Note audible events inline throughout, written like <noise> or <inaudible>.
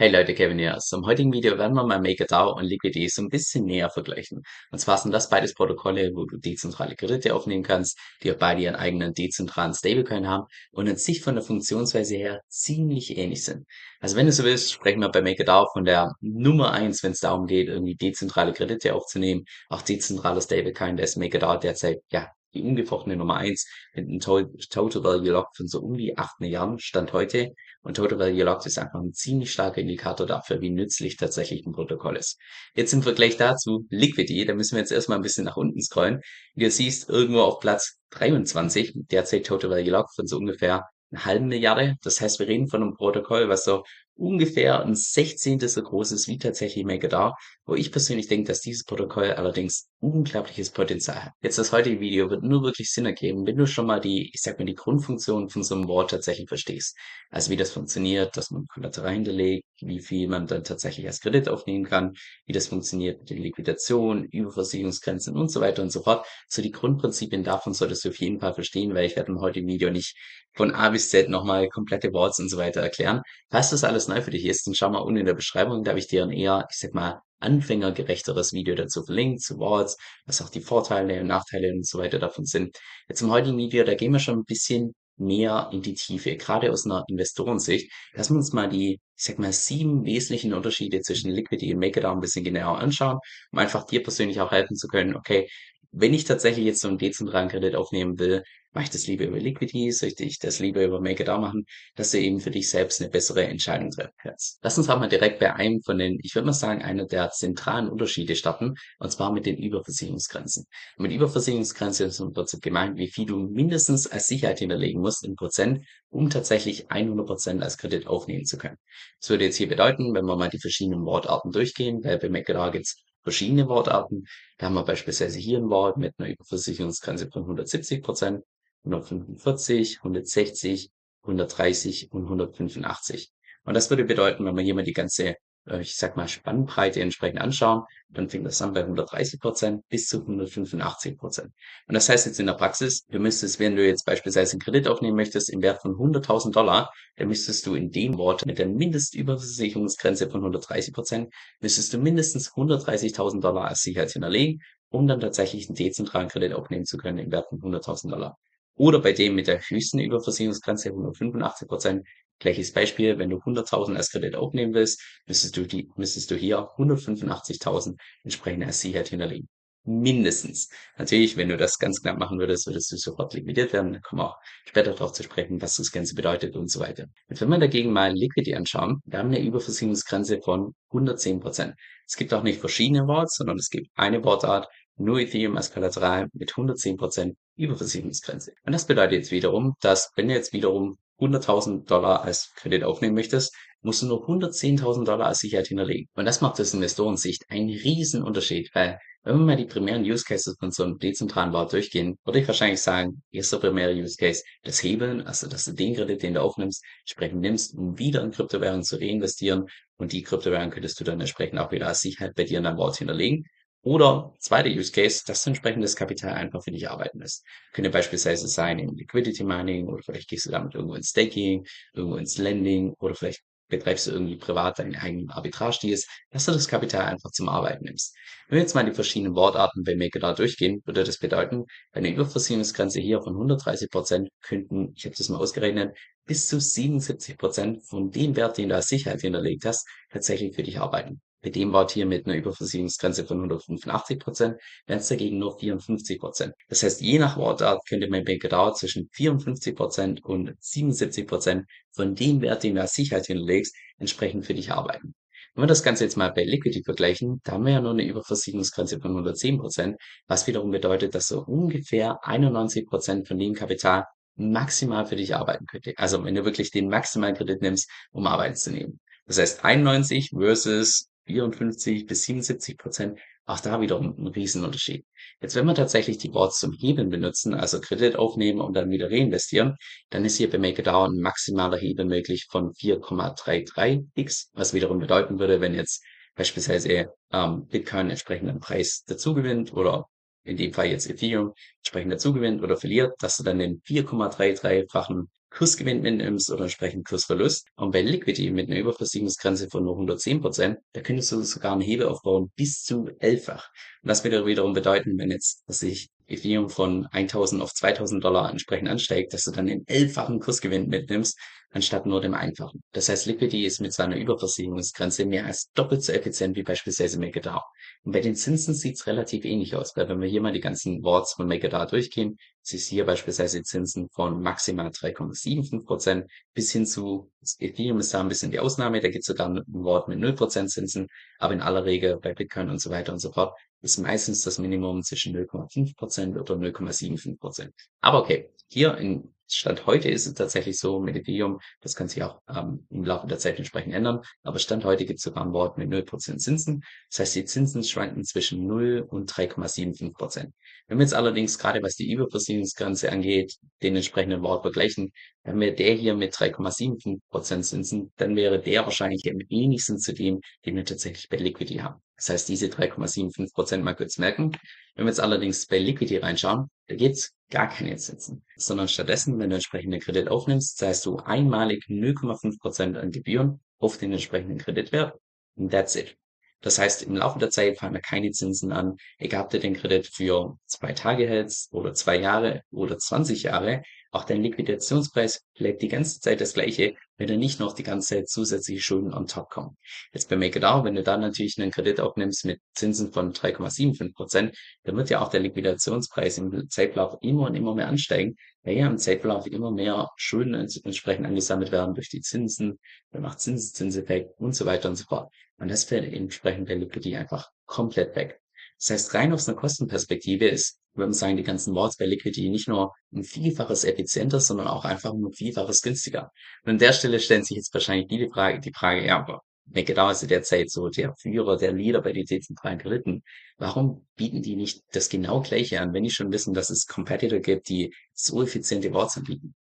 Hey Leute, Kevin hier. Zum heutigen Video werden wir mal MakerDAO und Liquidity so ein bisschen näher vergleichen. Und zwar sind das beides Protokolle, wo du dezentrale Kredite aufnehmen kannst, die auch beide ihren eigenen dezentralen Stablecoin haben und an sich von der Funktionsweise her ziemlich ähnlich sind. Also wenn du so willst, sprechen wir bei MakerDAO von der Nummer eins, wenn es darum geht, irgendwie dezentrale Kredite aufzunehmen. Auch dezentrale Stablecoin, da ist MakerDAO derzeit, ja, die ungefochtene Nummer eins mit einem Total Value Lock von so um die 8 Milliarden Stand heute. Und Total Value Locked ist einfach ein ziemlich starker Indikator dafür, wie nützlich tatsächlich ein Protokoll ist. Jetzt im Vergleich dazu Liquidity, da müssen wir jetzt erstmal ein bisschen nach unten scrollen. Wie du siehst, irgendwo auf Platz 23, derzeit Total Value Locked von so ungefähr einer halben Milliarde. Das heißt, wir reden von einem Protokoll, was so ungefähr ein Sechzehntel so groß ist wie tatsächlich MakerDAO, wo ich persönlich denke, dass dieses Protokoll allerdings unglaubliches Potenzial hat. Jetzt das heutige Video wird nur wirklich Sinn ergeben, wenn du schon mal die, ich sag mal, die Grundfunktion von so einem Wort tatsächlich verstehst. Also wie das funktioniert, dass man Kollateral hinterlegt, wie viel man dann tatsächlich als Kredit aufnehmen kann, wie das funktioniert mit den Liquidationen, Überversicherungsgrenzen und so weiter und so fort. So die Grundprinzipien davon solltest du auf jeden Fall verstehen, weil ich werde im heutigen Video nicht von A bis Z nochmal komplette Worts und so weiter erklären. Falls das alles neu für dich ist, dann schau mal unten in der Beschreibung, da habe ich dir ein eher, ich sag mal, anfängergerechteres Video dazu verlinkt, zu Worts, was auch die Vorteile und Nachteile und so weiter davon sind. Jetzt im heutigen Video, da gehen wir schon ein bisschen mehr in die Tiefe, gerade aus einer Investorensicht. Lassen wir uns mal die, ich sag mal, sieben wesentlichen Unterschiede zwischen Liquidity und MakerDAO ein bisschen genauer anschauen, um einfach dir persönlich auch helfen zu können, okay, wenn ich tatsächlich jetzt so einen dezentralen Kredit aufnehmen will, mache ich das lieber über Liquidity, soll ich das lieber über MakerDAO machen, dass du eben für dich selbst eine bessere Entscheidung treffen kannst. Lass uns auch mal direkt bei einem von den, ich würde mal sagen, einer der zentralen Unterschiede starten, und zwar mit den Überversicherungsgrenzen. Mit Überversicherungsgrenzen ist im Prinzip gemeint, wie viel du mindestens als Sicherheit hinterlegen musst in Prozent, um tatsächlich 100 Prozent als Kredit aufnehmen zu können. Das würde jetzt hier bedeuten, wenn wir mal die verschiedenen Wortarten durchgehen, weil bei MakerDAO gibt's verschiedene Wortarten. Da haben wir beispielsweise hier ein Wort mit einer Überversicherungsgrenze von 170 Prozent, 145, 160, 130 und 185. Und das würde bedeuten, wenn wir hier mal die ganze äh, ich sag mal, Spannbreite entsprechend anschauen, dann fängt das an bei 130 Prozent bis zu 185 Prozent. Und das heißt jetzt in der Praxis, du müsstest, wenn du jetzt beispielsweise einen Kredit aufnehmen möchtest im Wert von 100.000 Dollar, dann müsstest du in dem Wort mit der Mindestüberversicherungsgrenze von 130 Prozent, müsstest du mindestens 130.000 Dollar als Sicherheit hinterlegen, um dann tatsächlich einen dezentralen Kredit aufnehmen zu können im Wert von 100.000 Dollar. Oder bei dem mit der höchsten Überversicherungsgrenze 185 Prozent Gleiches Beispiel, wenn du 100.000 als Kredit aufnehmen willst, müsstest du, die, müsstest du hier 185.000 entsprechend als Sicherheit hinterlegen. Mindestens. Natürlich, wenn du das ganz knapp machen würdest, würdest du sofort liquidiert werden. Da kommen wir auch später darauf zu sprechen, was das Ganze bedeutet und so weiter. Und wenn wir dagegen mal Liquidity anschauen, wir haben eine Überversicherungsgrenze von 110 Prozent. Es gibt auch nicht verschiedene Worts, sondern es gibt eine Wortart, nur Ethereum als Kollateral mit 110 Prozent Überversicherungsgrenze. Und das bedeutet jetzt wiederum, dass wenn du jetzt wiederum 100.000 Dollar als Kredit aufnehmen möchtest, musst du nur 110.000 Dollar als Sicherheit hinterlegen. Und das macht aus Investorensicht einen riesen Unterschied, weil wenn wir mal die primären Use Cases von so einem dezentralen Wort durchgehen, würde ich wahrscheinlich sagen, erster primärer Use Case, das Hebeln, also dass du den Kredit, den du aufnimmst, entsprechend nimmst, um wieder in Kryptowährungen zu reinvestieren und die Kryptowährung könntest du dann entsprechend auch wieder als Sicherheit bei dir in deinem Wort hinterlegen. Oder zweiter Use Case, dass du entsprechendes Kapital einfach für dich arbeiten lässt. Könnte beispielsweise sein im Liquidity Mining oder vielleicht gehst du damit irgendwo ins Staking, irgendwo ins Lending oder vielleicht betreibst du irgendwie privat deinen eigenen Arbitrage-Deals, dass du das Kapital einfach zum Arbeiten nimmst. Wenn wir jetzt mal die verschiedenen Wortarten bei MakerDAO durchgehen, würde das bedeuten, bei einer Überversicherungsgrenze hier von 130 Prozent könnten, ich habe das mal ausgerechnet, bis zu 77 Prozent von dem Wert, den du als Sicherheit hinterlegt hast, tatsächlich für dich arbeiten. Bei dem Wort hier mit einer Überversicherungsgrenze von 185 Prozent wären es dagegen nur 54 Prozent. Das heißt, je nach Wortart könnte mein Bankerdauer zwischen 54 Prozent und 77 Prozent von dem Wert, den du als Sicherheit hinterlegst, entsprechend für dich arbeiten. Wenn wir das Ganze jetzt mal bei Liquidity vergleichen, da haben wir ja nur eine Überversicherungsgrenze von 110 Prozent, was wiederum bedeutet, dass so ungefähr 91 Prozent von dem Kapital maximal für dich arbeiten könnte. Also wenn du wirklich den maximalen Kredit nimmst, um arbeiten zu nehmen. Das heißt 91 versus 54 bis 77 Prozent, auch da wiederum ein Riesenunterschied. Jetzt, wenn wir tatsächlich die Boards zum Hebeln benutzen, also Kredit aufnehmen und dann wieder reinvestieren, dann ist hier bei MakerDAO ein maximaler Hebel möglich von 4,33x, was wiederum bedeuten würde, wenn jetzt beispielsweise ähm, Bitcoin entsprechenden Preis dazugewinnt oder in dem Fall jetzt Ethereum entsprechend dazugewinnt oder verliert, dass du dann den 4,33-fachen Kursgewinn mitnimmst oder entsprechend Kursverlust. Und bei Liquidity mit einer Überversicherungsgrenze von nur 110 Prozent, da könntest du sogar einen Hebel aufbauen bis zu elffach. Und das würde wiederum bedeuten, wenn jetzt, dass sich Ethereum von 1000 auf 2000 Dollar entsprechend ansteigt, dass du dann den elffachen Kursgewinn mitnimmst, anstatt nur dem einfachen. Das heißt, Liquidity ist mit seiner Überversicherungsgrenze mehr als doppelt so effizient wie beispielsweise MakerDAO. Und bei den Zinsen sieht's relativ ähnlich aus, weil wenn wir hier mal die ganzen Worts von MakerDAO durchgehen, siehst hier beispielsweise Zinsen von maximal 3,75 Prozent bis hin zu Ethereum ist da ein bisschen die Ausnahme, da gibt es sogar ein Wort mit 0 Prozent Zinsen, aber in aller Regel bei Bitcoin und so weiter und so fort ist meistens das Minimum zwischen 0,5 Prozent oder 0,75 Prozent. Aber okay, hier in Stand heute ist es tatsächlich so mit Ethereum, das kann sich auch ähm, im Laufe der Zeit entsprechend ändern, aber Stand heute gibt es sogar ein Wort mit 0% Zinsen. Das heißt, die Zinsen schwanken zwischen 0 und 3,75%. Wenn wir jetzt allerdings gerade was die Überversicherungsgrenze angeht, den entsprechenden Wort vergleichen, wenn wir der hier mit 3,75% Zinsen, dann wäre der wahrscheinlich am wenigsten zu dem, den wir tatsächlich bei Liquidity haben. Das heißt, diese 3,75% mal kurz merken. Wenn wir jetzt allerdings bei Liquidity reinschauen, da gibt's gar keine Zinsen, sondern stattdessen, wenn du entsprechenden Kredit aufnimmst, zahlst du einmalig 0,5% an Gebühren auf den entsprechenden Kreditwert und that's it. Das heißt, im Laufe der Zeit fallen da keine Zinsen an, egal ob du den Kredit für zwei Tage hältst oder zwei Jahre oder 20 Jahre. Auch dein Liquidationspreis bleibt die ganze Zeit das gleiche, wenn da nicht noch die ganze Zeit zusätzliche Schulden on top kommen. Jetzt bei MakerDAO, wenn du da natürlich einen Kredit aufnimmst mit Zinsen von 3,75 Prozent, dann wird ja auch der Liquidationspreis im Zeitlauf immer und immer mehr ansteigen, weil ja im Zeitverlauf immer mehr Schulden entsprechend angesammelt werden durch die Zinsen, dann macht Zinseszinseffekt und so weiter und so fort. Und das fällt entsprechend der Liquidity einfach komplett weg. Das heißt, rein aus einer Kostenperspektive ist man sagen, die ganzen Boards bei Liquidity nicht nur ein Vielfaches effizienter, sondern auch einfach ein Vielfaches günstiger. Und an der Stelle stellen sich jetzt wahrscheinlich die Frage, die Frage, ja, aber McDowell ist ja derzeit so der Führer, der Leader bei den dezentralen Krediten. Warum bieten die nicht das genau Gleiche an, wenn die schon wissen, dass es Competitor gibt, die so effiziente Boards anbieten?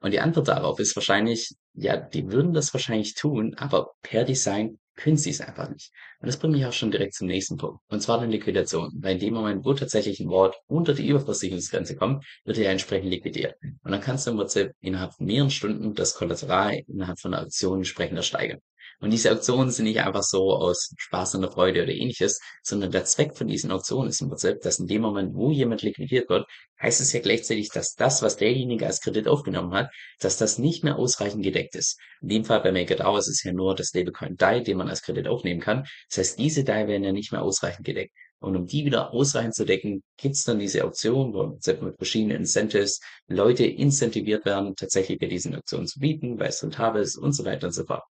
Und die Antwort darauf ist wahrscheinlich, ja, die würden das wahrscheinlich tun, aber per Design können sie es einfach nicht. Und das bringt mich auch schon direkt zum nächsten Punkt. Und zwar der Liquidation. Weil in dem Moment, wo tatsächlich ein Wort unter die Überversicherungsgrenze kommt, wird er ja entsprechend liquidiert. Und dann kannst du im Prinzip innerhalb von mehreren Stunden das Kollateral innerhalb von einer Auktion entsprechend ersteigern. Und diese Auktionen sind nicht einfach so aus Spaß und Freude oder ähnliches, sondern der Zweck von diesen Auktionen ist im Prinzip, dass in dem Moment, wo jemand liquidiert wird, heißt es ja gleichzeitig, dass das, was derjenige als Kredit aufgenommen hat, dass das nicht mehr ausreichend gedeckt ist. In dem Fall bei MakerDAO ist es ja nur das Stablecoin DAI, den man als Kredit aufnehmen kann. Das heißt, diese DAI werden ja nicht mehr ausreichend gedeckt. Und um die wieder ausreichend zu decken, gibt's dann diese Auktion, wo mit verschiedenen Incentives Leute incentiviert werden, tatsächlich bei diesen Auktionen zu bieten, weil es rentabel ist und so weiter und so fort.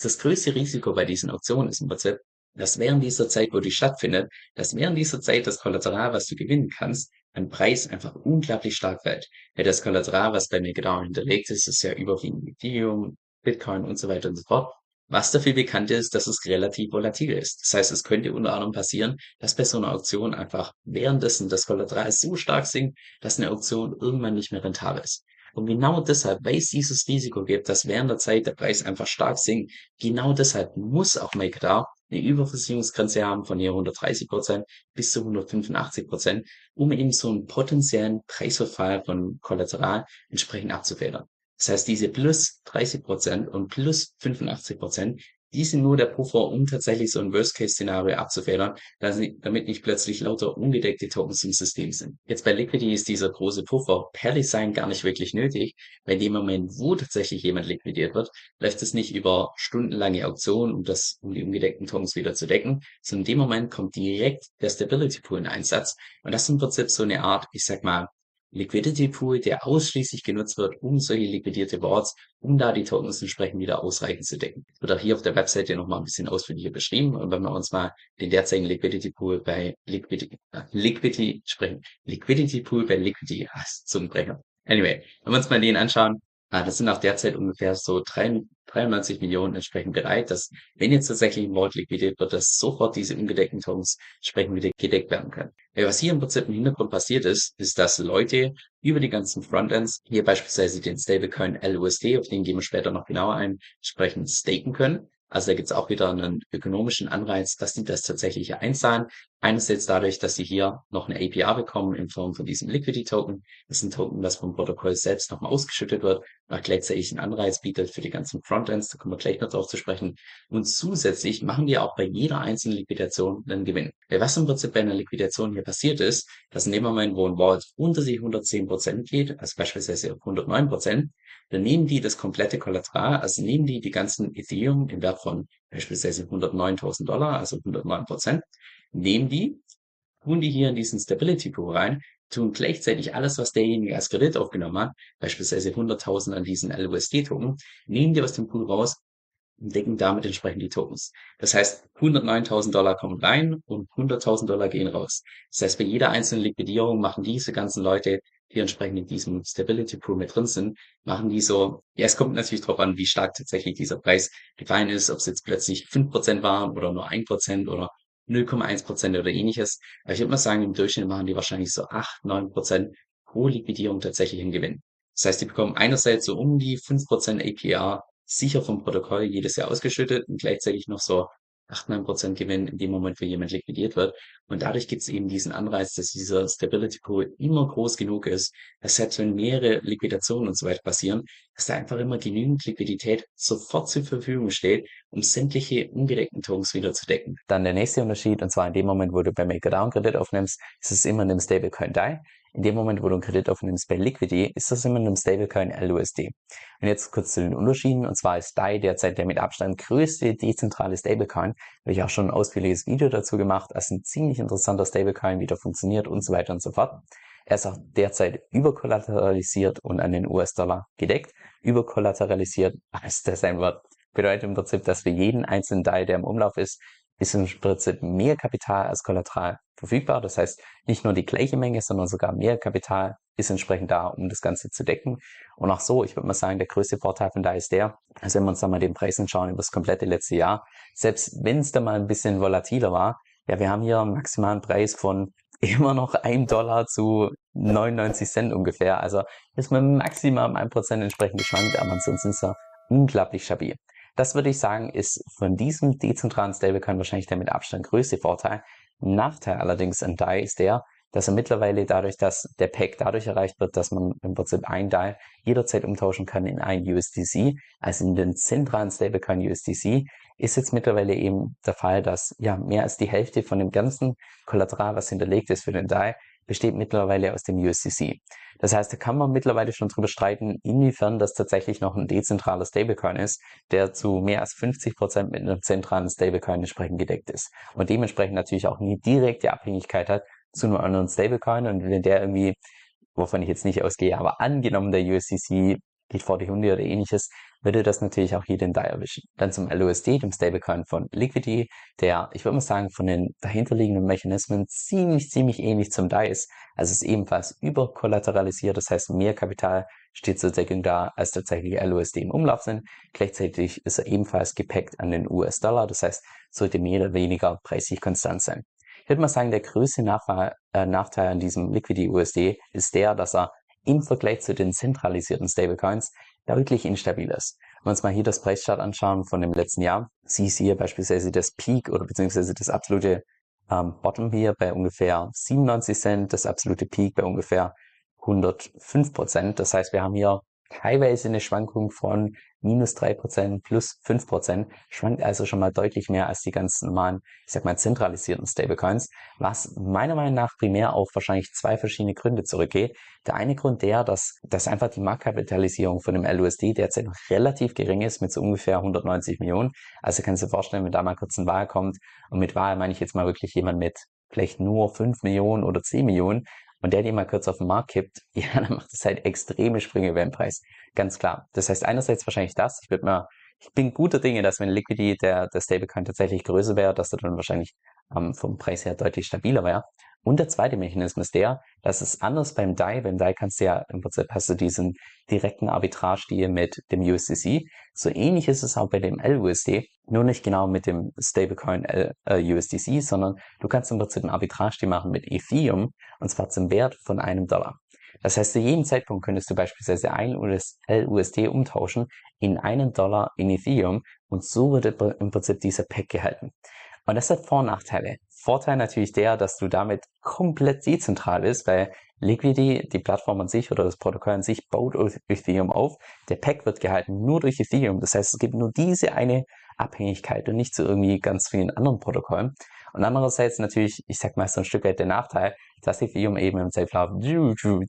Das größte Risiko bei diesen Auktionen ist im Prinzip, dass während dieser Zeit, wo die stattfindet, dass während dieser Zeit das Kollateral, was du gewinnen kannst, an Preis einfach unglaublich stark fällt. Weil das Kollateral, was bei MakerDAO hinterlegt ist, ist ja überwiegend Ethereum, Bitcoin und so weiter und so fort. Was dafür bekannt ist, dass es relativ volatil ist. Das heißt, es könnte unter anderem passieren, dass bei so einer Auktion einfach währenddessen das Kollateral so stark sinkt, dass eine Auktion irgendwann nicht mehr rentabel ist. Und genau deshalb, weil es dieses Risiko gibt, dass während der Zeit der Preis einfach stark sinkt, genau deshalb muss auch MakerDAO eine Überversicherungsgrenze haben von hier 130 Prozent bis zu 185 Prozent, um eben so einen potenziellen Preisverfall von Kollateral entsprechend abzufedern. Das heißt, diese plus 30 Prozent und plus 85 Prozent, die sind nur der Puffer, um tatsächlich so ein Worst-Case-Szenario abzufedern, damit nicht plötzlich lauter ungedeckte Tokens im System sind. Jetzt bei Liquidity ist dieser große Puffer per Design gar nicht wirklich nötig, weil in dem Moment, wo tatsächlich jemand liquidiert wird, läuft es nicht über stundenlange Auktionen, um das, um die ungedeckten Tokens wieder zu decken, sondern in dem Moment kommt direkt der Stability Pool in Einsatz. Und das ist im Prinzip so eine Art, ich sag mal, Liquidity Pool, der ausschließlich genutzt wird, um solche liquidierte Boards, um da die Tokens entsprechend wieder ausreichend zu decken. Wird auch hier auf der Webseite nochmal ein bisschen ausführlicher beschrieben. Und wenn wir uns mal den derzeitigen Liquidity Pool bei Liquidity, äh, Liquidity sprechen, Liquidity Pool bei Liquidity, ah, Zungenbrecher. Anyway, wenn wir uns mal den anschauen, das sind auch derzeit ungefähr so drei, 93 Millionen entsprechend bereit, dass, wenn jetzt tatsächlich ein Vault liquidiert wird, dass sofort diese ungedeckten Tokens entsprechend wieder gedeckt werden können. Was hier im Prinzip im Hintergrund passiert ist, ist, dass Leute über die ganzen Frontends, hier beispielsweise den Stablecoin LUSD, auf den gehen wir später noch genauer ein, entsprechend staken können. Also da gibt es auch wieder einen ökonomischen Anreiz, dass die das tatsächlich einzahlen. Einerseits dadurch, dass sie hier noch eine APR bekommen in Form von diesem Liquidity Token. Das ist ein Token, das vom Protokoll selbst nochmal ausgeschüttet wird, auch gleichzeitig einen Anreiz bietet für die ganzen Frontends. Da kommen wir gleich noch drauf zu sprechen. Und zusätzlich machen die auch bei jeder einzelnen Liquidation einen Gewinn. Weil was im Prinzip bei einer Liquidation hier passiert ist, dass in dem Moment, wo ein Wallet unter die 110% geht, also beispielsweise auf 109%, dann nehmen die das komplette Kollateral, also nehmen die die ganzen Ethereum im Wert von beispielsweise 109.000 Dollar, also 109 Prozent, nehmen die, tun die hier in diesen Stability Pool rein, tun gleichzeitig alles, was derjenige als Kredit aufgenommen hat, beispielsweise 100.000 an diesen LUSD-Token, nehmen die aus dem Pool raus und decken damit entsprechend die Tokens. Das heißt, 109.000 Dollar kommen rein und 100.000 Dollar gehen raus. Das heißt, bei jeder einzelnen Liquidierung machen diese ganzen Leute die entsprechend in diesem Stability Pool mit drin sind, machen die so, ja, es kommt natürlich darauf an, wie stark tatsächlich dieser Preis gefallen ist, ob es jetzt plötzlich fünf Prozent waren oder nur ein Prozent oder 0,1% oder ähnliches. Aber ich würde mal sagen, im Durchschnitt machen die wahrscheinlich so acht neun Prozent pro Liquidierung tatsächlich einen Gewinn. Das heißt, die bekommen einerseits so um die fünf Prozent APR sicher vom Protokoll jedes Jahr ausgeschüttet und gleichzeitig noch so 8, 9 Prozent Gewinn in dem Moment, wo jemand liquidiert wird. Und dadurch gibt es eben diesen Anreiz, dass dieser Stability Pool immer groß genug ist, dass selbst wenn mehrere Liquidationen und so weiter passieren, dass da einfach immer genügend Liquidität sofort zur Verfügung steht, um sämtliche ungedeckten Tokens wieder zu decken. Dann der nächste Unterschied, und zwar in dem Moment, wo du bei MakerDAO Kredit aufnimmst, ist es immer in einem Stablecoin DAI. In dem Moment, wo du einen Kredit aufnimmst bei Liquidity, ist das immer in einem Stablecoin LUSD. Und jetzt kurz zu den Unterschieden. Und zwar ist DAI derzeit der mit Abstand größte dezentrale Stablecoin. Habe ich auch schon ein ausführliches Video dazu gemacht. als ein ziemlich interessanter Stablecoin, wie der funktioniert und so weiter und so fort. Er ist auch derzeit überkollateralisiert und an den US-Dollar gedeckt. Überkollateralisiert, was das ein Wort bedeutet im Prinzip, dass für jeden einzelnen DAI, der im Umlauf ist, ist im Prinzip mehr Kapital als Kollateral verfügbar. Das heißt, nicht nur die gleiche Menge, sondern sogar mehr Kapital ist entsprechend da, um das Ganze zu decken. Und auch so, ich würde mal sagen, der größte Vorteil von da ist der, also wenn wir uns da mal den Preis anschauen über das komplette letzte Jahr, selbst wenn es da mal ein bisschen volatiler war, ja, wir haben hier einen maximalen Preis von <laughs> immer noch 1 Dollar zu 99 Cent ungefähr. Also ist man maximal um 1% entsprechend geschwankt, aber ansonsten ist er unglaublich stabil. Das würde ich sagen, ist von diesem dezentralen Stablecoin wahrscheinlich der mit Abstand größte Vorteil. Nachteil allerdings an DAI ist der, dass er mittlerweile dadurch, dass der Pack dadurch erreicht wird, dass man im Prinzip ein DAI jederzeit umtauschen kann in ein USDC, also in den zentralen Stablecoin USDC, ist jetzt mittlerweile eben der Fall, dass ja mehr als die Hälfte von dem ganzen Kollateral, was hinterlegt ist für den DAI, besteht mittlerweile aus dem USDC. Das heißt, da kann man mittlerweile schon drüber streiten, inwiefern das tatsächlich noch ein dezentraler Stablecoin ist, der zu mehr als 50 Prozent mit einem zentralen Stablecoin entsprechend gedeckt ist. Und dementsprechend natürlich auch nie direkte Abhängigkeit hat zu einem anderen Stablecoin. Und wenn der irgendwie, wovon ich jetzt nicht ausgehe, aber angenommen der USDC geht vor die Hunde oder ähnliches, würde das natürlich auch jeden DAI erwischen. Dann zum LUSD, dem Stablecoin von Liquidity, der, ich würde mal sagen, von den dahinterliegenden Mechanismen ziemlich, ziemlich ähnlich zum DAI ist. Also ist ebenfalls überkollateralisiert, das heißt, mehr Kapital steht zur Deckung da, als tatsächlich LUSD im Umlauf sind. Gleichzeitig ist er ebenfalls gepackt an den US-Dollar, das heißt, sollte mehr oder weniger preislich konstant sein. Ich würde mal sagen, der größte Nachteil, äh, Nachteil an diesem Liquidity USD ist der, dass er im Vergleich zu den zentralisierten Stablecoins deutlich instabil ist. Wenn wir uns mal hier das Preischart anschauen von dem letzten Jahr, siehst du hier beispielsweise das Peak oder beziehungsweise das absolute ähm, Bottom hier bei ungefähr 97 Cent, das absolute Peak bei ungefähr 105 Prozent. Das heißt, wir haben hier teilweise eine Schwankung von minus drei Prozent plus fünf Prozent, schwankt also schon mal deutlich mehr als die ganzen normalen, ich sag mal, zentralisierten Stablecoins, was meiner Meinung nach primär auf wahrscheinlich zwei verschiedene Gründe zurückgeht. Der eine Grund der, dass, dass einfach die Marktkapitalisierung von dem LUSD derzeit noch relativ gering ist, mit so ungefähr 190 Millionen. Also kannst du dir vorstellen, wenn da mal kurz ein Wahl kommt, und mit Wahl meine ich jetzt mal wirklich jemand mit vielleicht nur 5 Millionen oder 10 Millionen, und der die mal kurz auf den Markt kippt, <laughs> ja, dann macht es halt extreme Sprünge beim Preis. Ganz klar. Das heißt einerseits wahrscheinlich das. Ich würde mal, ich bin guter Dinge, dass wenn Liquidity der, der Stablecoin tatsächlich größer wäre, dass er dann wahrscheinlich ähm, vom Preis her deutlich stabiler wäre. Und der zweite Mechanismus ist der, dass es anders beim DAI, beim DAI kannst du ja im Prinzip hast du diesen direkten Arbitrage-Deal mit dem USDC. So ähnlich ist es auch bei dem LUSD, nur nicht genau mit dem Stablecoin L, äh, USDC, sondern du kannst im Prinzip einen Arbitrage-Deal machen mit Ethereum und zwar zum Wert von einem Dollar. Das heißt, zu jedem Zeitpunkt könntest du beispielsweise ein LUSD umtauschen in einen Dollar in Ethereum und so wird im Prinzip dieser Pack gehalten. Und das hat Vor- und Nachteile. Vorteil natürlich der, dass du damit komplett dezentral bist, weil Liquidity, die Plattform an sich oder das Protokoll an sich baut Ethereum auf. Der Pack wird gehalten nur durch Ethereum. Das heißt, es gibt nur diese eine Abhängigkeit und nicht zu irgendwie ganz vielen anderen Protokollen. Und andererseits natürlich, ich sag mal, so ein Stück weit der Nachteil, dass Ethereum eben im Safe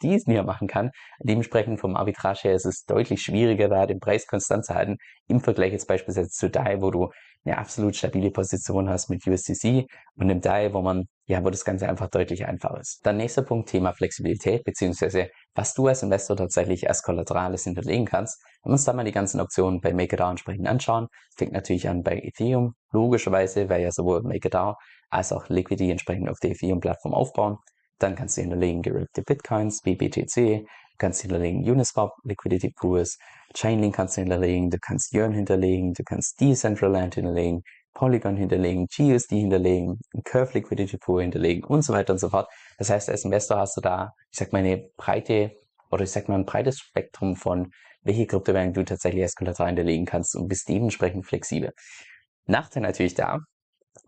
diesen hier machen kann. Dementsprechend vom Arbitrage her ist es deutlich schwieriger, da den Preis konstant zu halten, im Vergleich jetzt beispielsweise zu DAI, wo du eine absolut stabile Position hast mit USDC und im DAI, wo man, ja, wo das Ganze einfach deutlich einfacher ist. Dann nächster Punkt, Thema Flexibilität, beziehungsweise was du als Investor tatsächlich als Kollaterales hinterlegen kannst. Wenn wir uns da mal die ganzen Optionen bei MakerDAO entsprechend anschauen, fängt natürlich an bei Ethereum, logischerweise, weil ja sowohl MakerDAO als auch Liquidity entsprechend auf der Ethereum-Plattform aufbauen. Dann kannst du hinterlegen gerippte Bitcoins, BBTC, du kannst hinterlegen Uniswap, Liquidity Pools, Chainlink kannst du hinterlegen, du kannst Yearn hinterlegen, du kannst Decentraland hinterlegen, Polygon hinterlegen, GUSD hinterlegen, Curve Liquidity Pool hinterlegen und so weiter und so fort. Das heißt, als Investor hast du da, ich sag mal, eine breite oder ich sag mal ein breites Spektrum von welche Kryptowährung du tatsächlich als Kollateral hinterlegen kannst und bist dementsprechend flexibel. Nachteil natürlich da,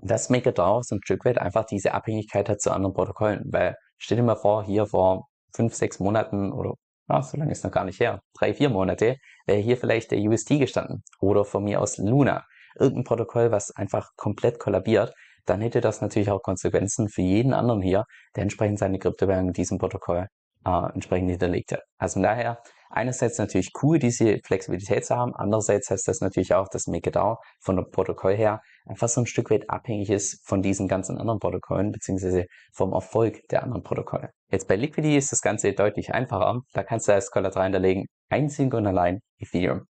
dass MakerDAO so ein Stück weit einfach diese Abhängigkeit hat zu anderen Protokollen, weil stell dir mal vor, hier vor fünf, sechs Monaten oder ja, so lange ist noch gar nicht her, drei, vier Monate, wäre hier vielleicht der UST gestanden oder von mir aus Luna, irgendein Protokoll, was einfach komplett kollabiert, dann hätte das natürlich auch Konsequenzen für jeden anderen hier, der entsprechend seine Kryptowährung in diesem Protokoll äh, entsprechend hinterlegt hat. Also von daher einerseits natürlich cool, diese Flexibilität zu haben, andererseits heißt das natürlich auch, dass MakerDAO von dem Protokoll her einfach so ein Stück weit abhängig ist von diesen ganzen anderen Protokollen, beziehungsweise vom Erfolg der anderen Protokolle. Jetzt bei Liquidity ist das Ganze deutlich einfacher. Da kannst du als Kollateral hinterlegen, einzig und allein Ethereum.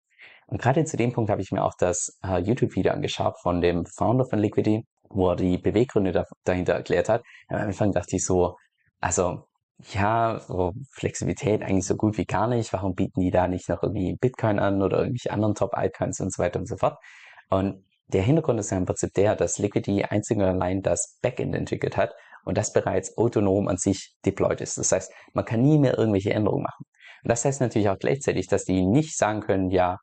Und gerade zu dem Punkt habe ich mir auch das äh, YouTube-Video angeschaut von dem Founder von Liquidity, wo er die Beweggründe da, dahinter erklärt hat. Am Anfang dachte ich so, also ja, so Flexibilität eigentlich so gut wie gar nicht. Warum bieten die da nicht noch irgendwie Bitcoin an oder irgendwelche anderen Top-Altcoins und so weiter und so fort? Und der Hintergrund ist ja im Prinzip der, dass Liquidity einzig und allein das Backend entwickelt hat und das bereits autonom an sich deployed ist. Das heißt, man kann nie mehr irgendwelche Änderungen machen. Und das heißt natürlich auch gleichzeitig, dass die nicht sagen können, ja,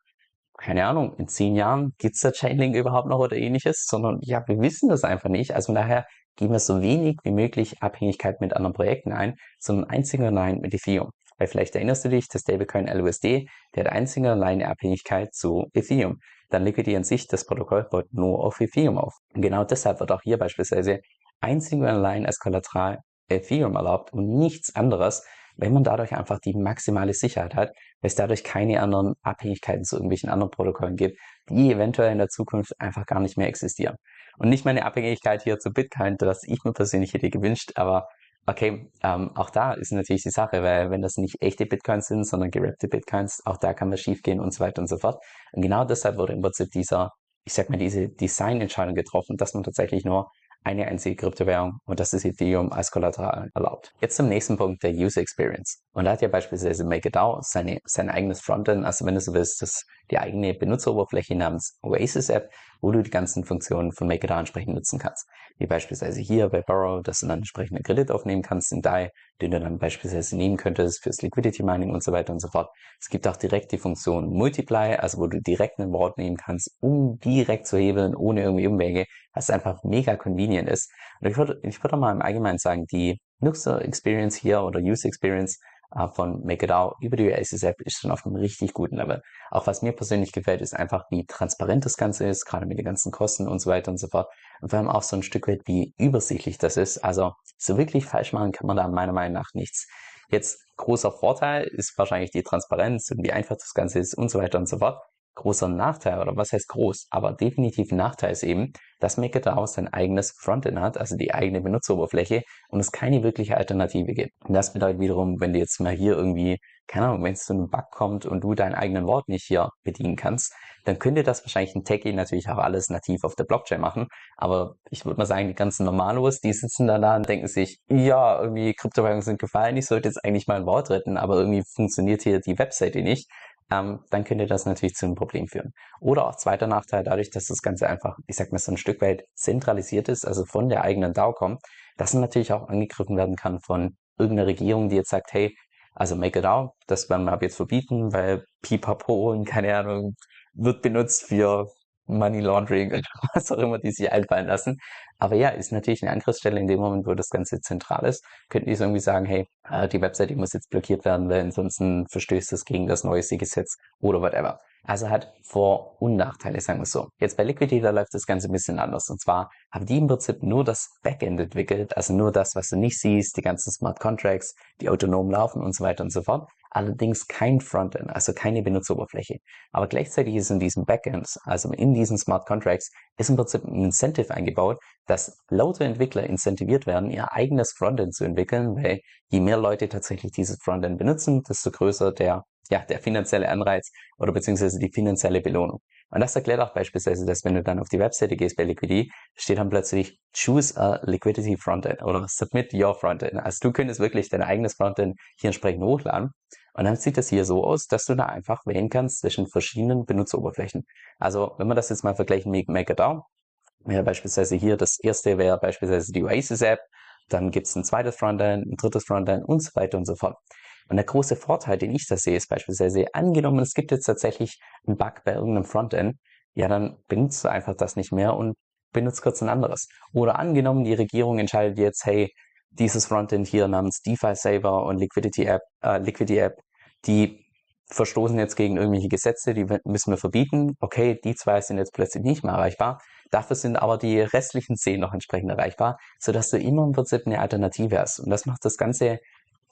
keine Ahnung, in zehn Jahren gibt's da Chainlink überhaupt noch oder ähnliches, sondern ja, wir wissen das einfach nicht. Also von daher gehen wir so wenig wie möglich Abhängigkeit mit anderen Projekten ein, sondern einzig und allein mit Ethereum. Weil vielleicht erinnerst du dich, der Stablecoin LUSD, der hat einzig und allein eine Abhängigkeit zu Ethereum. Dann Liquidity an sich, das Protokoll baut nur auf Ethereum auf. Und genau deshalb wird auch hier beispielsweise einzig und allein als Kollateral Ethereum erlaubt und nichts anderes, wenn man dadurch einfach die maximale Sicherheit hat, weil es dadurch keine anderen Abhängigkeiten zu irgendwelchen anderen Protokollen gibt, die eventuell in der Zukunft einfach gar nicht mehr existieren. Und nicht meine Abhängigkeit hier zu Bitcoin, das ich mir persönlich hätte gewünscht, aber okay, ähm, auch da ist natürlich die Sache, weil wenn das nicht echte Bitcoins sind, sondern gerappte Bitcoins, auch da kann was schiefgehen und so weiter und so fort. Und genau deshalb wurde im Prinzip dieser, ich sag mal, diese Designentscheidung getroffen, dass man tatsächlich nur eine einzige Kryptowährung und das ist Ethereum als Kollateral erlaubt. Jetzt zum nächsten Punkt, der User Experience. Und da hat ja beispielsweise MakerDAO seine, sein eigenes Frontend, also wenn du so willst, das, die eigene Benutzeroberfläche namens Oasis App, wo du die ganzen Funktionen von MakerDAO entsprechend nutzen kannst. Wie beispielsweise hier bei Borrow, dass du dann entsprechende Kredit aufnehmen kannst in DAI, den du dann beispielsweise nehmen könntest fürs Liquidity Mining und so weiter und so fort. Es gibt auch direkt die Funktion Multiply, also wo du direkt ein Wort nehmen kannst, um direkt zu hebeln, ohne irgendwie Umwege, was einfach mega convenient ist. Und ich würde, ich würde mal im Allgemeinen sagen, die Nutzer Experience hier oder User Experience äh, von MakerDAO über die App ist schon auf einem richtig guten Level. Auch was mir persönlich gefällt, ist einfach, wie transparent das Ganze ist, gerade mit den ganzen Kosten und so weiter und so fort. Und vor allem auch so ein Stück weit, wie übersichtlich das ist. Also so wirklich falsch machen kann man da meiner Meinung nach nichts. Jetzt großer Vorteil ist wahrscheinlich die Transparenz und wie einfach das Ganze ist und so weiter und so fort großer Nachteil, oder was heißt groß, aber definitiv Nachteil ist eben, dass MakerDAO sein eigenes Frontend hat, also die eigene Benutzeroberfläche und es keine wirkliche Alternative gibt. Und das bedeutet wiederum, wenn du jetzt mal hier irgendwie, keine Ahnung, wenn es zu einem Bug kommt und du deinen eigenen Wort nicht hier bedienen kannst, dann könnte das wahrscheinlich ein Techie natürlich auch alles nativ auf der Blockchain machen. Aber ich würde mal sagen, die ganzen Normalos, die sitzen da da und denken sich, ja, irgendwie Kryptowährungen sind gefallen, ich sollte jetzt eigentlich mal ein Wort retten, aber irgendwie funktioniert hier die Webseite nicht ähm, dann könnte das natürlich zu einem Problem führen. Oder auch zweiter Nachteil, dadurch, dass das Ganze einfach, ich sag mal, so ein Stück weit zentralisiert ist, also von der eigenen DAO kommt, dass natürlich auch angegriffen werden kann von irgendeiner Regierung, die jetzt sagt, hey, Also MakerDAO, das werden wir ab jetzt verbieten, weil Pipapo und keine Ahnung, wird benutzt für Money Laundering oder <laughs> was auch immer die sich einfallen lassen. Aber ja, ist natürlich eine Angriffsstelle in dem Moment, wo das Ganze zentral ist. Könnten die so irgendwie sagen, hey, äh, die Webseite muss jetzt blockiert werden, weil ansonsten verstößt das gegen das neue Gesetz oder whatever. Also hat Vor- und Nachteile, sagen wir so. Jetzt bei Liquidity, da läuft das Ganze ein bisschen anders. Und zwar haben die im Prinzip nur das Backend entwickelt, also nur das, was du nicht siehst, die ganzen Smart Contracts, die autonom laufen und so weiter und so fort allerdings kein Frontend, also keine Benutzeroberfläche. Aber gleichzeitig ist in diesen Backends, also in diesen Smart Contracts, ist im Prinzip ein Incentive eingebaut, dass lauter Entwickler incentiviert werden, ihr eigenes Frontend zu entwickeln, weil je mehr Leute tatsächlich dieses Frontend benutzen, desto größer der, ja, der finanzielle Anreiz oder beziehungsweise die finanzielle Belohnung. Und das erklärt auch beispielsweise, dass wenn du dann auf die Webseite gehst bei Liquidity, steht dann plötzlich Choose a Liquidity Frontend oder Submit your Frontend. Also du könntest wirklich dein eigenes Frontend hier entsprechend hochladen. Und dann sieht das hier so aus, dass du da einfach wählen kannst zwischen verschiedenen Benutzeroberflächen. Also wenn wir das jetzt mal vergleichen mit MakerDAO, wäre beispielsweise hier das erste wäre beispielsweise die Oasis App, dann gibt es ein zweites Frontend, ein drittes Frontend und so weiter und so fort. Und der große Vorteil, den ich da sehe, ist beispielsweise, angenommen, es gibt jetzt tatsächlich einen Bug bei irgendeinem Frontend, ja, dann benutzt du einfach das nicht mehr und benutzt kurz ein anderes. Oder angenommen, die Regierung entscheidet jetzt, hey, dieses Frontend hier namens DeFi Saver und Liquidity App, äh, Liquidity App, die verstoßen jetzt gegen irgendwelche Gesetze, die müssen wir verbieten. Okay, die zwei sind jetzt plötzlich nicht mehr erreichbar. Dafür sind aber die restlichen zehn noch entsprechend erreichbar, sodass du immer im Prinzip eine Alternative hast. Und das macht das Ganze,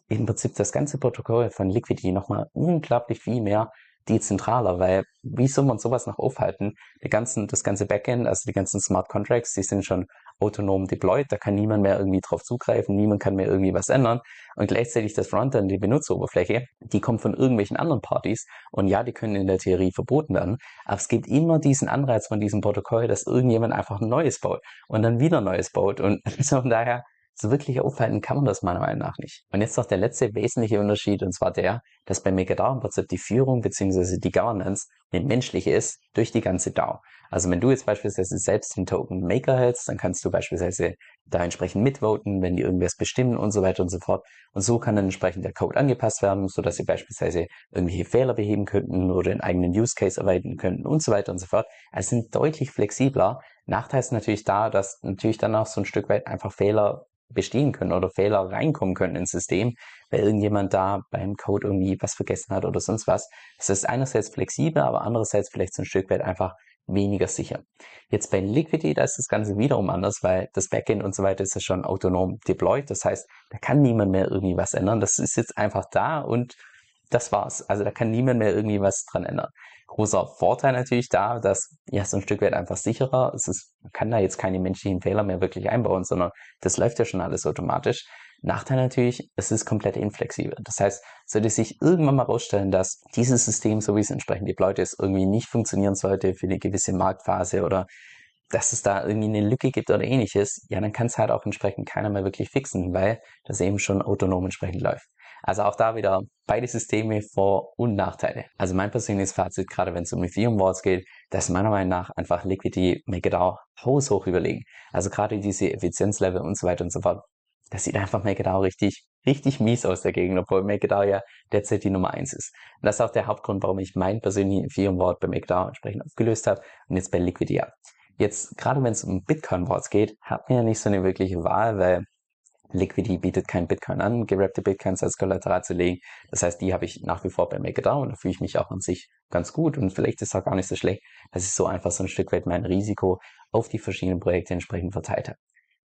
im Prinzip das ganze Protokoll von Liquidity nochmal unglaublich viel mehr dezentraler, weil wie soll man sowas noch aufhalten? Die ganzen, das ganze Backend, also die ganzen Smart Contracts, die sind schon autonom deployed, da kann niemand mehr irgendwie drauf zugreifen, niemand kann mehr irgendwie was ändern. Und gleichzeitig das Frontend, die Benutzeroberfläche, die kommt von irgendwelchen anderen Partys und ja, die können in der Theorie verboten werden, aber es gibt immer diesen Anreiz von diesem Protokoll, dass irgendjemand einfach ein neues baut und dann wieder ein neues baut und <laughs> von daher so wirklich aufhalten kann man das meiner Meinung nach nicht. Und jetzt noch der letzte wesentliche Unterschied, und zwar der, dass bei MakerDAO im Prinzip die Führung bzw. die Governance eine menschliche ist durch die ganze DAO. Also wenn du jetzt beispielsweise selbst den Token Maker hältst, dann kannst du beispielsweise da entsprechend mitvoten, wenn die irgendwas bestimmen und so weiter und so fort. Und so kann dann entsprechend der Code angepasst werden, so dass sie beispielsweise irgendwelche Fehler beheben könnten oder einen eigenen Use Case erweitern könnten und so weiter und so fort. Also sind deutlich flexibler. Nachteil ist natürlich da, dass natürlich dann auch so ein Stück weit einfach Fehler bestehen können oder Fehler reinkommen können ins System, weil irgendjemand da beim Code irgendwie was vergessen hat oder sonst was. Es ist einerseits flexibel, aber andererseits vielleicht so ein Stück weit einfach weniger sicher. Jetzt bei Liquidity, da ist das Ganze wiederum anders, weil das Backend und so weiter ist ja schon autonom deployed. Das heißt, da kann niemand mehr irgendwie was ändern. Das ist jetzt einfach da und das war's. Also da kann niemand mehr irgendwie was dran ändern. Großer Vorteil natürlich da, dass ja so ein Stück weit einfach sicherer. Es ist, man kann da jetzt keine menschlichen Fehler mehr wirklich einbauen, sondern das läuft ja schon alles automatisch. Nachteil natürlich, es ist komplett inflexibel. Das heißt, sollte sich irgendwann mal rausstellen, dass dieses System, so wie es entsprechend deployed ist, irgendwie nicht funktionieren sollte für eine gewisse Marktphase oder dass es da irgendwie eine Lücke gibt oder ähnliches, ja, dann kann es halt auch entsprechend keiner mehr wirklich fixen, weil das eben schon autonom entsprechend läuft. Also auch da wieder beide Systeme Vor- und Nachteile. Also mein persönliches Fazit, gerade wenn es um Ethereum Wars geht, dass meiner Meinung nach einfach Liquidity MakerDAO haushoch überlegen. Also gerade diese Effizienzlevel und so weiter und so fort. Das sieht einfach MakerDAO richtig, richtig mies aus dagegen, obwohl MakerDAO ja derzeit die Nummer eins ist. Und das ist auch der Hauptgrund, warum ich mein persönlichen Ethereum Wort bei MakerDAO entsprechend aufgelöst habe und jetzt bei Liquidity habe. Jetzt, gerade wenn es um Bitcoin Wars geht, hat man ja nicht so eine wirkliche Wahl, weil Liquidity bietet kein Bitcoin an, gerappte Bitcoins als Kollateral zu legen. Das heißt, die habe ich nach wie vor bei MakerDAO und da fühle ich mich auch an sich ganz gut und vielleicht ist es auch gar nicht so schlecht, dass ich so einfach so ein Stück weit mein Risiko auf die verschiedenen Projekte entsprechend verteilt habe.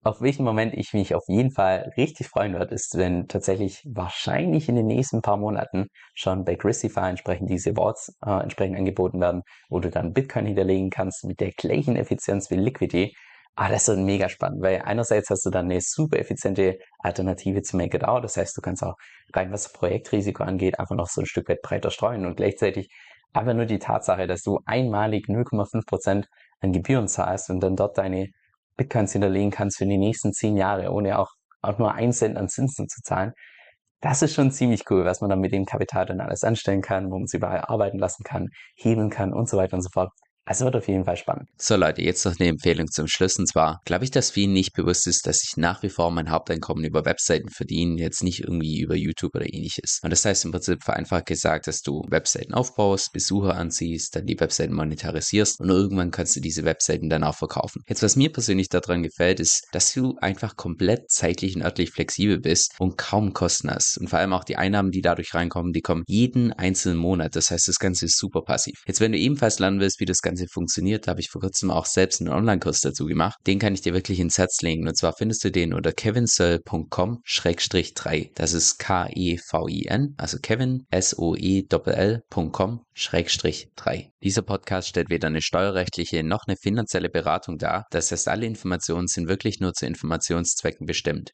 Auf welchen Moment ich mich auf jeden Fall richtig freuen werde, ist, wenn tatsächlich wahrscheinlich in den nächsten paar Monaten schon bei Christify entsprechend diese Boards äh, entsprechend angeboten werden, wo du dann Bitcoin hinterlegen kannst mit der gleichen Effizienz wie Liquidity Ah, das ist mega spannend, weil einerseits hast du dann eine super effiziente Alternative zu Make It Out. Das heißt, du kannst auch rein was das Projektrisiko angeht, einfach noch so ein Stück weit breiter streuen und gleichzeitig einfach nur die Tatsache, dass du einmalig 0,5 Prozent an Gebühren zahlst und dann dort deine Bitcoins hinterlegen kannst für die nächsten zehn Jahre, ohne auch, auch nur einen Cent an Zinsen zu zahlen. Das ist schon ziemlich cool, was man dann mit dem Kapital dann alles anstellen kann, wo man es überall arbeiten lassen kann, heben kann und so weiter und so fort. Also wird auf jeden Fall spannend. So Leute, jetzt noch eine Empfehlung zum Schluss. Und zwar glaube ich, dass vielen nicht bewusst ist, dass ich nach wie vor mein Haupteinkommen über Webseiten verdiene, jetzt nicht irgendwie über YouTube oder ähnliches. Und das heißt im Prinzip vereinfacht gesagt, dass du Webseiten aufbaust, Besucher anziehst, dann die Webseiten monetarisierst und irgendwann kannst du diese Webseiten dann auch verkaufen. Jetzt, was mir persönlich daran gefällt, ist, dass du einfach komplett zeitlich und örtlich flexibel bist und kaum Kosten hast. Und vor allem auch die Einnahmen, die dadurch reinkommen, die kommen jeden einzelnen Monat. Das heißt, das Ganze ist super passiv. Jetzt, wenn du ebenfalls lernen willst, wie das Ganze Ganze funktioniert, habe ich vor kurzem auch selbst einen Online-Kurs dazu gemacht. Den kann ich dir wirklich ins Herz legen. Und zwar findest du den unter kevinsoe.com-3. Das ist K-E-V-I-N, also Kevin, S-O-E-L.com-3. Dieser Podcast stellt weder eine steuerrechtliche noch eine finanzielle Beratung dar. Das heißt, alle Informationen sind wirklich nur zu Informationszwecken bestimmt.